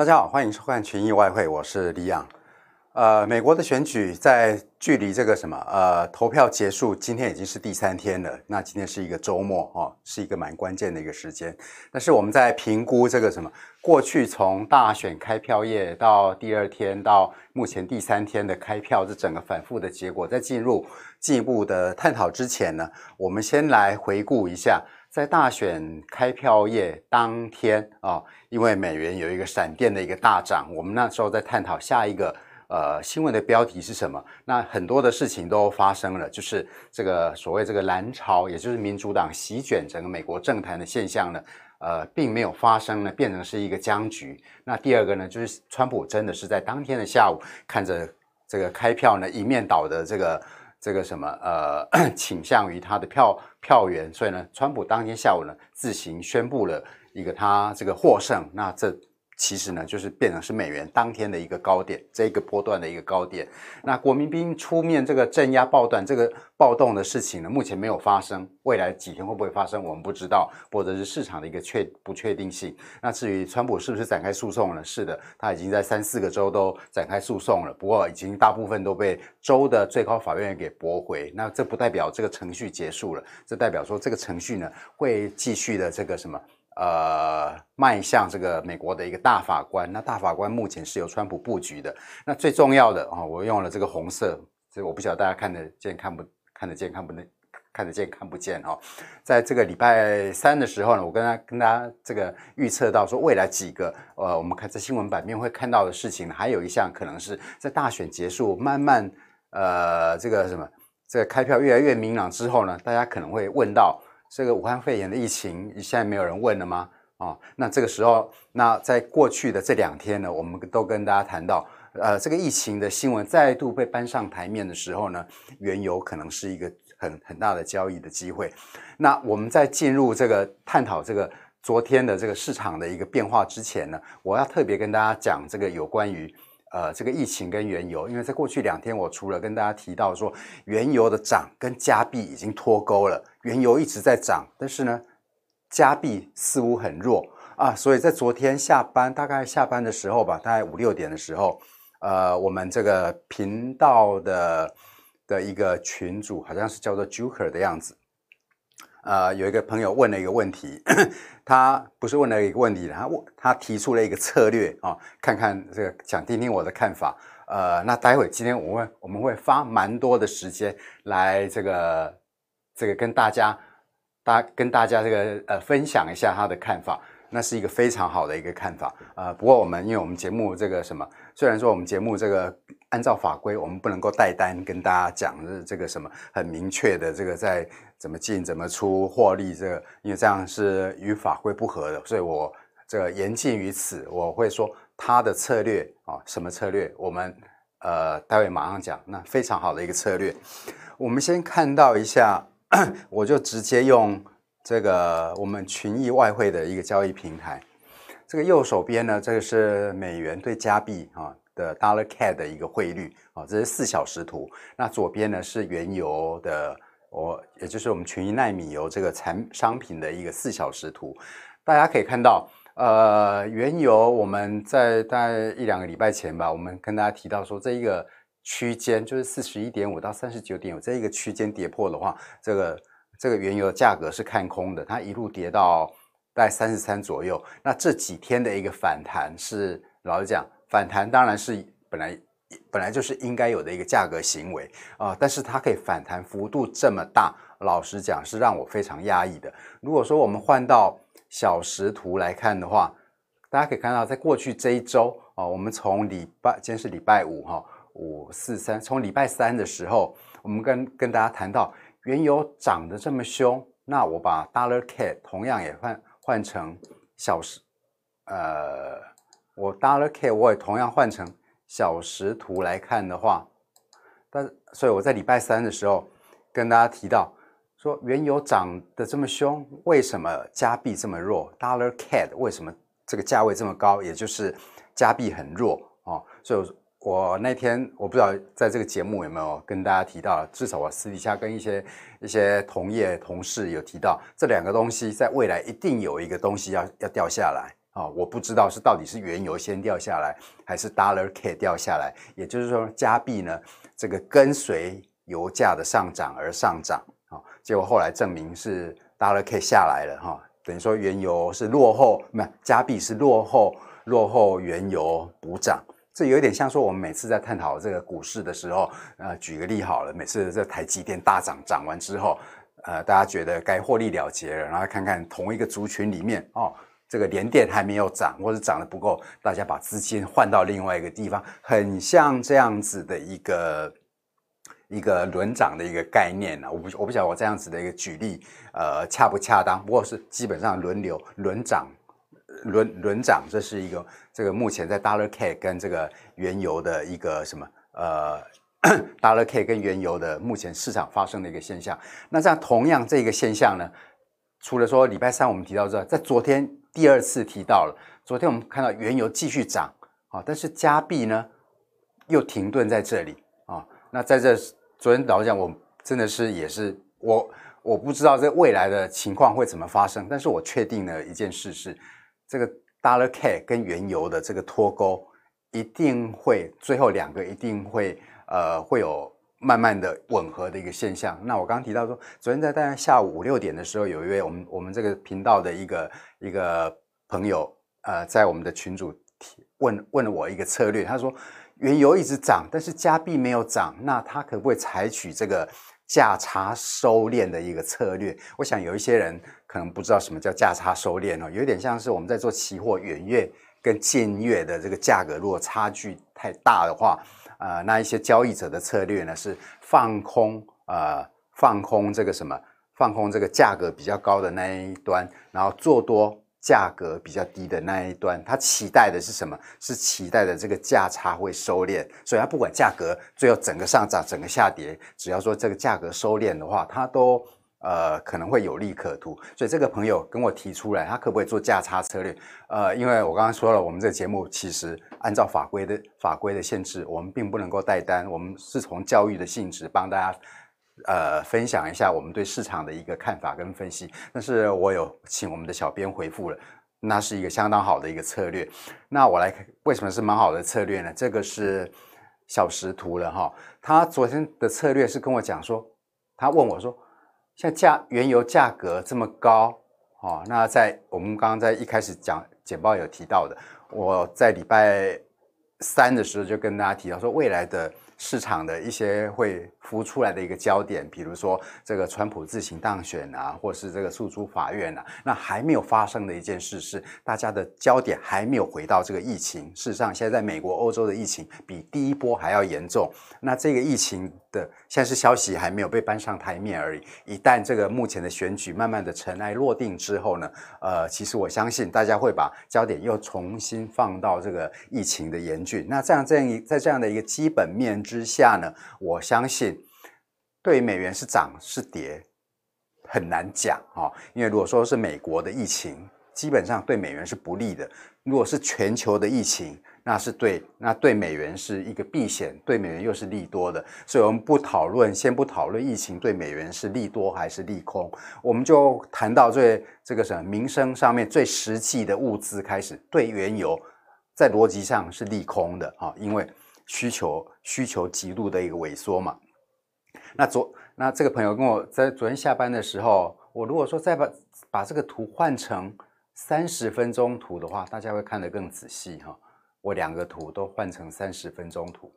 大家好，欢迎收看群益外汇，我是李昂。呃，美国的选举在距离这个什么呃投票结束，今天已经是第三天了。那今天是一个周末哦，是一个蛮关键的一个时间。但是我们在评估这个什么过去从大选开票夜到第二天到目前第三天的开票这整个反复的结果，在进入进一步的探讨之前呢，我们先来回顾一下。在大选开票夜当天啊、因为美元有一个闪电的一个大涨，我们那时候在探讨下一个呃新闻的标题是什么。那很多的事情都发生了，就是这个所谓这个蓝潮，也就是民主党席卷整个美国政坛的现象呢，呃，并没有发生呢，变成是一个僵局。那第二个呢，就是川普真的是在当天的下午看着这个开票呢，一面倒的这个。这个什么呃，倾向于他的票票源，所以呢，川普当天下午呢，自行宣布了一个他这个获胜，那这。其实呢，就是变成是美元当天的一个高点，这个波段的一个高点。那国民兵出面这个镇压暴乱、这个暴动的事情呢，目前没有发生。未来几天会不会发生，我们不知道，或者是市场的一个确不确定性。那至于川普是不是展开诉讼呢？是的，他已经在三四个州都展开诉讼了，不过已经大部分都被州的最高法院给驳回。那这不代表这个程序结束了，这代表说这个程序呢会继续的这个什么？呃，迈向这个美国的一个大法官，那大法官目前是由川普布局的。那最重要的啊、我用了这个红色，这我不晓得大家看得见看不看得见看不能看得见看不见哦。在这个礼拜三的时候呢，我跟他跟大家这个预测到说，未来几个呃，我们看在新闻版面会看到的事情，还有一项可能是在大选结束慢慢呃这个什么这个开票越来越明朗之后呢，大家可能会问到。这个武汉肺炎的疫情，现在没有人问了吗？啊、那这个时候，那在过去的这两天呢，我们都跟大家谈到，呃，这个疫情的新闻再度被搬上台面的时候呢，原油可能是一个很很大的交易的机会。那我们在进入这个探讨这个昨天的这个市场的一个变化之前呢，我要特别跟大家讲这个有关于。呃，这个疫情跟原油，因为在过去两天，我除了跟大家提到说原油的涨跟加币已经脱钩了，原油一直在涨，但是呢，加币似乎很弱啊，所以在昨天下班，大概下班的时候吧，大概五六点的时候，呃，我们这个频道的的一个群主好像是叫做 Joker 的样子。呃，有一个朋友问了一个问题，他不是问了一个问题，然后问他提出了一个策略啊、看看这个，想听听我的看法。呃，那待会今天我会我们会花蛮多的时间来这个这个跟大家大跟大家这个呃分享一下他的看法。那是一个非常好的一个看法。呃，不过我们因为我们节目这个什么，虽然说我们节目这个按照法规，我们不能够带单跟大家讲的这个什么很明确的这个在。怎么进怎么出获利，这个因为这样是与法规不合的，所以我这个言尽于此。我会说他的策略啊，什么策略？我们呃待会马上讲。那非常好的一个策略，我们先看到一下，我就直接用这个我们群益外汇的一个交易平台。这个右手边呢，这个是美元对加币啊的 Dollar CAD 的一个汇率啊，这是四小时图。那左边呢是原油的。我也就是我们群益奈米油这个产商品的一个四小时图，大家可以看到，呃，原油我们在大概一两个礼拜前吧，我们跟大家提到说，这一个区间就是四十一点五到三十九点五这一个区间跌破的话，这个这个原油的价格是看空的，它一路跌到大概三十三左右。那这几天的一个反弹是，老实讲，反弹当然是本来。本来就是应该有的一个价格行为啊，但是它可以反弹幅度这么大，老实讲是让我非常压抑的。如果说我们换到小时图来看的话，大家可以看到，在过去这一周啊，我们从礼拜今天是礼拜五哈，五四三，从礼拜三的时候，我们跟跟大家谈到原油涨得这么凶，那我把 Dollar CAD 同样也换换成小时，呃，我 Dollar CAD 我也同样换成。小时图来看的话，但所以我在礼拜三的时候跟大家提到说，原油涨得这么凶，为什么加币这么弱？Dollar CAD 为什么这个价位这么高？也就是加币很弱哦。所以我那天我不知道在这个节目有没有跟大家提到，至少我私底下跟一些一些同业同事有提到，这两个东西在未来一定有一个东西要要掉下来啊，我不知道是到底是原油先掉下来，还是 Dollar K 掉下来。也就是说，加币呢，这个跟随油价的上涨而上涨啊。结果后来证明是 Dollar K 下来了哈，等于说原油是落后，不是加币是落后，落后原油补涨。这有点像说我们每次在探讨这个股市的时候，呃，举个例好了，每次这台积电大涨涨完之后，呃，大家觉得该获利了结了，然后看看同一个族群里面哦。这个联电还没有涨，或者涨得不够，大家把资金换到另外一个地方，很像这样子的一个一个轮涨的一个概念啊。我不我不晓得我这样子的一个举例，呃，恰不恰当？不过是基本上轮流轮涨，轮轮涨，这是一个这个目前在 Dollar K 跟这个原油的一个什么呃 Dollar K 跟原油的目前市场发生的一个现象。那这样同样这个现象呢，除了说礼拜三我们提到之外，在昨天。第二次提到了，昨天我们看到原油继续涨啊，但是加币呢又停顿在这里啊。那在这昨天老实讲，我真的是也是我我不知道这未来的情况会怎么发生，但是我确定了一件事是，这个 Dollar K 跟原油的这个脱钩一定会最后两个一定会呃会有。慢慢的吻合的一个现象。那我刚刚提到说，昨天在大概下午五六点的时候，有一位我们我们这个频道的一个一个朋友，呃，在我们的群组提问问了我一个策略。他说，原油一直涨，但是加币没有涨，那他可不可以采取这个价差收敛的一个策略？我想有一些人可能不知道什么叫价差收敛哦，有点像是我们在做期货远月跟近月的这个价格，如果差距太大的话。呃，那一些交易者的策略呢，是放空，呃，放空这个什么，放空这个价格比较高的那一端，然后做多价格比较低的那一端。他期待的是什么？是期待的这个价差会收敛。所以，他不管价格最后整个上涨、整个下跌，只要说这个价格收敛的话，他都。呃，可能会有利可图，所以这个朋友跟我提出来，他可不可以做价差策略？呃，因为我刚刚说了，我们这个节目其实按照法规的法规的限制，我们并不能够带单，我们是从教育的性质帮大家呃分享一下我们对市场的一个看法跟分析。但是我有请我们的小编回复了，那是一个相当好的一个策略。那我来，为什么是蛮好的策略呢？这个是小时图了哈，他昨天的策略是跟我讲说，他问我说。像价原油价格这么高，哦，那在我们刚刚在一开始讲简报有提到的，我在礼拜三的时候就跟大家提到说，未来的。市场的一些会浮出来的一个焦点，比如说这个川普自行当选啊，或是这个诉诸法院啊，那还没有发生的一件事是，大家的焦点还没有回到这个疫情。事实上，现在在美国、欧洲的疫情比第一波还要严重。那这个疫情的现在是消息还没有被搬上台面而已。一旦这个目前的选举慢慢的尘埃落定之后呢，呃，其实我相信大家会把焦点又重新放到这个疫情的严峻。那这样这样一在这样的一个基本面之下呢，我相信对美元是涨是跌很难讲哈，因为如果说是美国的疫情，基本上对美元是不利的；如果是全球的疫情，那是对那对美元是一个避险，对美元又是利多的。所以，我们不讨论，先不讨论疫情对美元是利多还是利空，我们就谈到最这个什么民生上面最实际的物资开始，对原油在逻辑上是利空的啊，因为。需求需求极度的一个萎缩嘛，那昨那这个朋友跟我在昨天下班的时候，我如果说再把把这个图换成三十分钟图的话，大家会看得更仔细哈。我两个图都换成三十分钟图。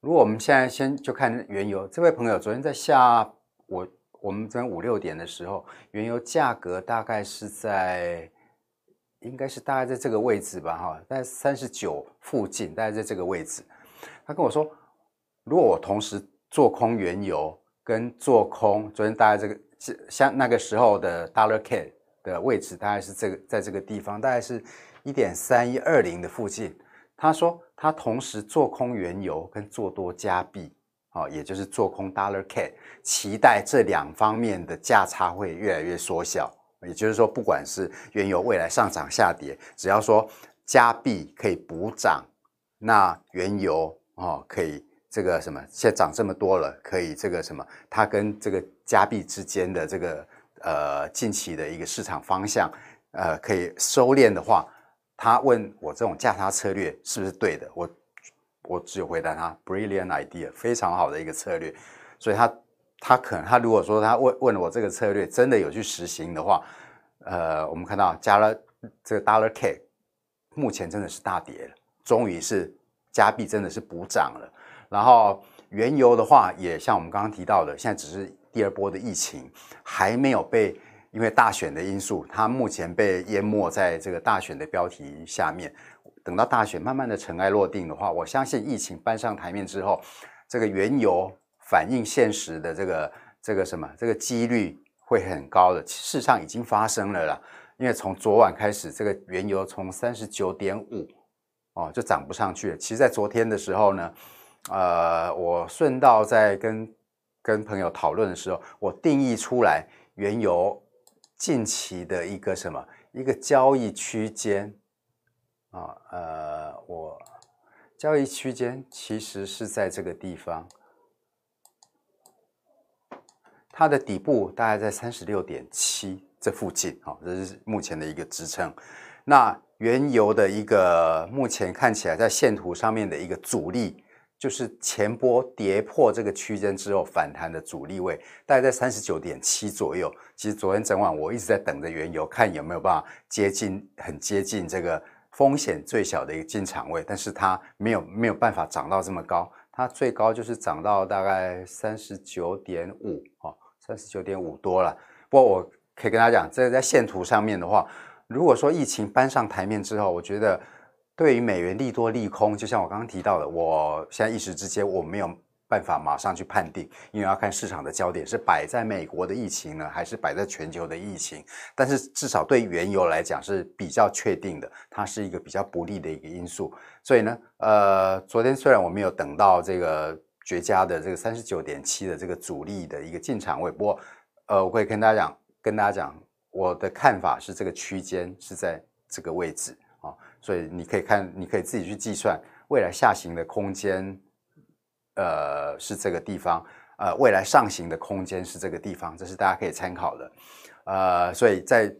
如果我们现在先就看原油，这位朋友昨天在下我我们昨天五六点的时候，原油价格大概是在应该是大概在这个位置吧哈，在三十九附近，大概在这个位置。他跟我说，如果我同时做空原油跟做空，昨天大概这个像那个时候的 Dollar K 的位置，大概是这个在这个地方，大概是一点三一二零的附近。他说他同时做空原油跟做多加币，哦，也就是做空 Dollar K，期待这两方面的价差会越来越缩小。也就是说，不管是原油未来上涨下跌，只要说加币可以补涨。那原油哦，可以这个什么，现在涨这么多了，可以这个什么，它跟这个加币之间的这个呃近期的一个市场方向，呃，可以收敛的话，他问我这种价差策略是不是对的？我我只有回答他 brilliant idea，非常好的一个策略。所以他他可能他如果说他问问了我这个策略真的有去实行的话，呃，我们看到加了这个 dollar K，目前真的是大跌了，终于是加币真的是补涨了。然后原油的话，也像我们刚刚提到的，现在只是第二波的疫情还没有被。因为大选的因素，它目前被淹没在这个大选的标题下面。等到大选慢慢的尘埃落定的话，我相信疫情搬上台面之后，这个原油反映现实的这个这个什么这个几率会很高的。事实上已经发生了啦，因为从昨晚开始，这个原油从三十九点五哦就涨不上去了。其实，在昨天的时候呢，呃，我顺道在跟跟朋友讨论的时候，我定义出来原油。近期的一个什么一个交易区间啊，呃，我交易区间其实是在这个地方，它的底部大概在三十六点七这附近，好，这是目前的一个支撑。那原油的一个目前看起来在线图上面的一个阻力。就是前波跌破这个区间之后反弹的阻力位，大概在三十九点七左右。其实昨天整晚我一直在等着原油，看有没有办法接近很接近这个风险最小的一个进场位，但是它没有没有办法涨到这么高，它最高就是涨到大概三十九点五哦，三十九点五多了。不过我可以跟大家讲，这个在线图上面的话，如果说疫情搬上台面之后，我觉得。对于美元利多利空，就像我刚刚提到的，我现在一时之间我没有办法马上去判定，因为要看市场的焦点是摆在美国的疫情呢，还是摆在全球的疫情。但是至少对原油来讲是比较确定的，它是一个比较不利的一个因素。所以呢，呃，昨天虽然我没有等到这个绝佳的这个三十九点七的这个阻力的一个进场位，不过，呃，我会跟大家讲，跟大家讲，我的看法是这个区间是在这个位置啊。所以你可以看，你可以自己去计算未来下行的空间，呃，是这个地方，呃，未来上行的空间是这个地方，这是大家可以参考的，呃，所以再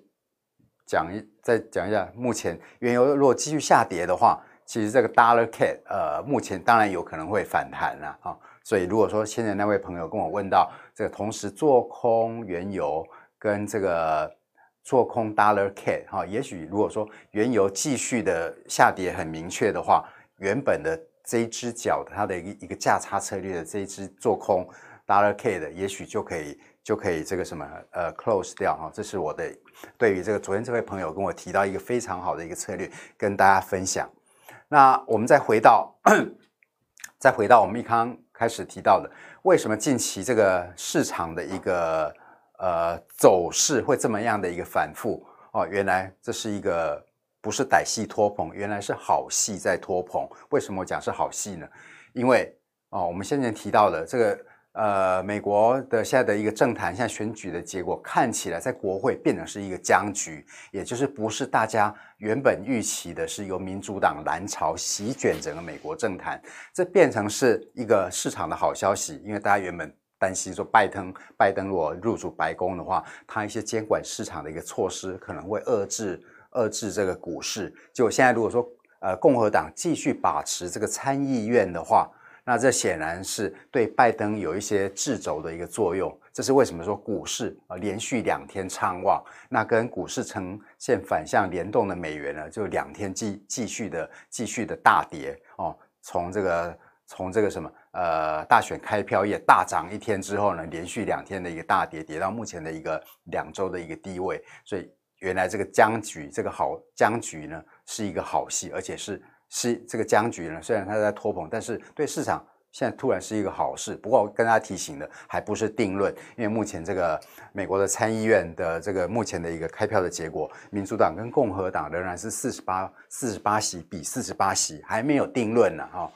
讲一再讲一下，目前原油如果继续下跌的话，其实这个 Dollar cat，呃，目前当然有可能会反弹了啊，所以如果说现在那位朋友跟我问到这个同时做空原油跟这个。做空 Dollar CAD 哈，也许如果说原油继续的下跌很明确的话，原本的这一只脚它的一个一个价差策略的这一只做空 Dollar CAD 的，也许就可以就可以这个什么呃 close 掉哈。这是我的对于这个昨天这位朋友跟我提到一个非常好的一个策略，跟大家分享。那我们再回到再回到我们一刚开始提到的，为什么近期这个市场的一个。呃，走势会这么样的一个反复哦，原来这是一个不是歹戏托棚，原来是好戏在托棚。为什么我讲是好戏呢？因为哦，我们先前提到的这个呃，美国的现在的一个政坛，现在选举的结果看起来在国会变成是一个僵局，也就是不是大家原本预期的，是由民主党蓝潮席卷整个美国政坛，这变成是一个市场的好消息，因为大家原本。担心说拜登，拜登如果入主白宫的话，他一些监管市场的一个措施可能会遏制遏制这个股市。就现在如果说呃共和党继续把持这个参议院的话，那这显然是对拜登有一些制肘的一个作用。这是为什么说股市啊连续两天畅旺，那跟股市呈现反向联动的美元呢，就两天继继续的继续的大跌哦，从这个。从这个什么呃大选开票夜大涨一天之后呢，连续两天的一个大跌，跌到目前的一个两周的一个低位，所以原来这个僵局，这个好僵局呢是一个好戏，而且是是这个僵局呢，虽然它在拖棚，但是对市场现在突然是一个好事。不过我跟大家提醒的还不是定论，因为目前这个美国的参议院的这个目前的一个开票的结果，民主党跟共和党仍然是四十八四十八席比四十八席，还没有定论呢哈。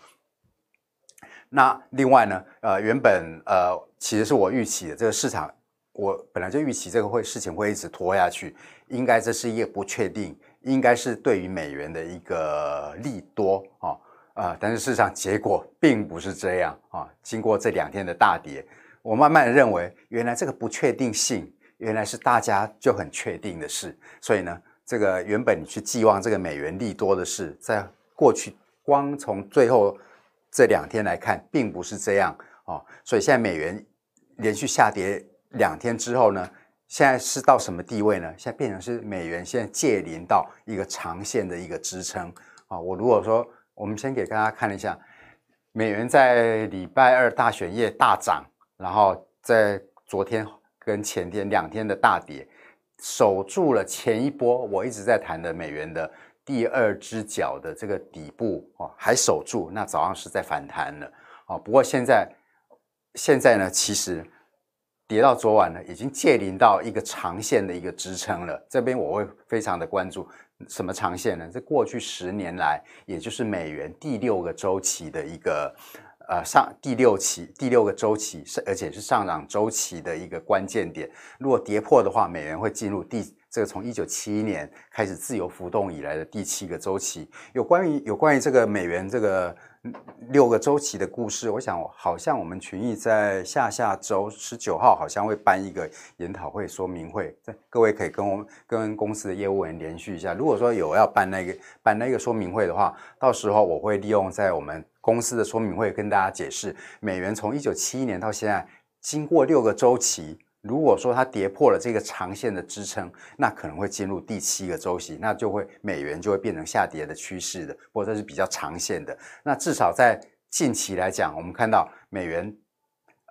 那另外呢，呃，原本呃，其实是我预期的这个市场，我本来就预期这个会事情会一直拖下去，应该这是一个不确定，应该是对于美元的一个利多啊啊、但是事实上结果并不是这样啊、经过这两天的大跌，我慢慢的认为，原来这个不确定性，原来是大家就很确定的事，所以呢，这个原本你去寄望这个美元利多的是，在过去光从最后这两天来看，并不是这样哦。所以现在美元连续下跌两天之后呢，现在是到什么地位呢？现在变成是美元现在借临到一个长线的一个支撑啊。我如果说，我们先给大家看一下，美元在礼拜二大选夜大涨，然后在昨天跟前天两天的大跌。守住了前一波，我一直在谈的美元的第二只脚的这个底部哦，还守住。那早上是在反弹了哦，不过现在现在呢，其实跌到昨晚呢，已经接临到一个长线的一个支撑了。这边我会非常的关注什么长线呢？这过去十年来，也就是美元第六个周期的一个。呃，上第六期第六个周期是，而且是上涨周期的一个关键点。如果跌破的话，美元会进入第这个从一九七一年开始自由浮动以来的第七个周期。有关于有关于这个美元这个六个周期的故事，我想好像我们群益在下下周十九号好像会办一个研讨会说明会，各位可以跟我跟公司的业务员联系一下。如果说有要办那个办那个说明会的话，到时候我会利用在我们。公司的说明会跟大家解释，美元从一九七一年到现在，经过六个周期，如果说它跌破了这个长线的支撑，那可能会进入第七个周期，那就会美元就会变成下跌的趋势的，或者是比较长线的。那至少在近期来讲，我们看到美元，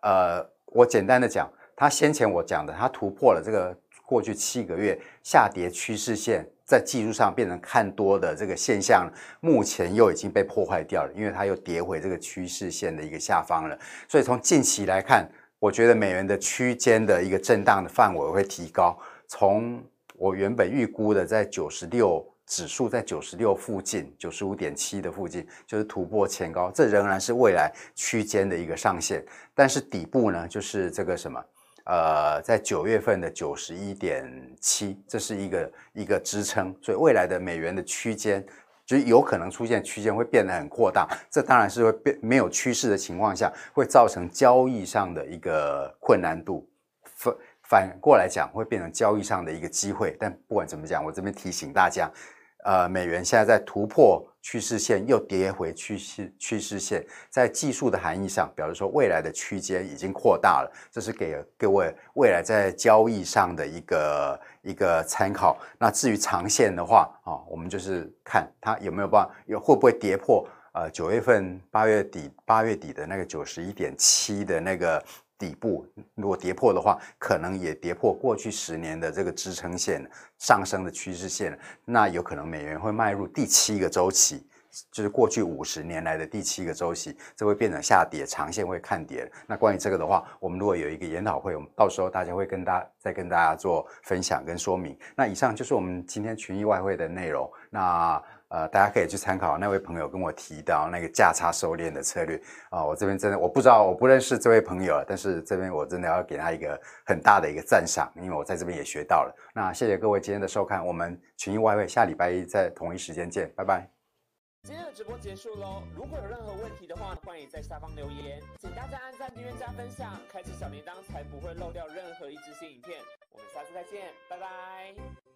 呃，我简单的讲，它先前我讲的，它突破了这个过去七个月下跌趋势线。在技术上变成看多的这个现象，目前又已经被破坏掉了，因为它又跌回这个趋势线的一个下方了。所以从近期来看，我觉得美元的区间的一个震荡的范围会提高。从我原本预估的在九十六指数在九十六附近，九十五点七的附近，就是突破前高，这仍然是未来区间的一个上限。但是底部呢，就是这个什么？呃，在九月份的九十一点七，这是一个一个支撑，所以未来的美元的区间就有可能出现区间会变得很扩大，这当然是会变没有趋势的情况下，会造成交易上的一个困难度，反反过来讲会变成交易上的一个机会。但不管怎么讲，我这边提醒大家，呃，美元现在在突破。趋势线又跌回趋势趋势线，在技术的含义上，表示说未来的区间已经扩大了，这是给各位未来在交易上的一个一个参考。那至于长线的话，啊，我们就是看它有没有办法，有会不会跌破呃九月份八月底八月底的那个九十一点七的那个。底部如果跌破的话，可能也跌破过去十年的这个支撑线上升的趋势线，那有可能美元会迈入第七个周期，就是过去五十年来的第七个周期，这会变成下跌，长线会看跌。那关于这个的话，我们如果有一个研讨会，我们到时候大家会跟大家再跟大家做分享跟说明。那以上就是我们今天群益外汇的内容。那。呃，大家可以去参考那位朋友跟我提到那个价差收敛的策略啊，我这边真的我不知道，我不认识这位朋友，但是这边我真的要给他一个很大的一个赞赏，因为我在这边也学到了。那谢谢各位今天的收看，我们群益外汇下礼拜一在同一时间见，拜拜。今天的直播结束喽，如果有任何问题的话，欢迎在下方留言，请大家按赞、订阅、加分享，开启小铃铛，才不会漏掉任何一支新影片。我们下次再见，拜拜。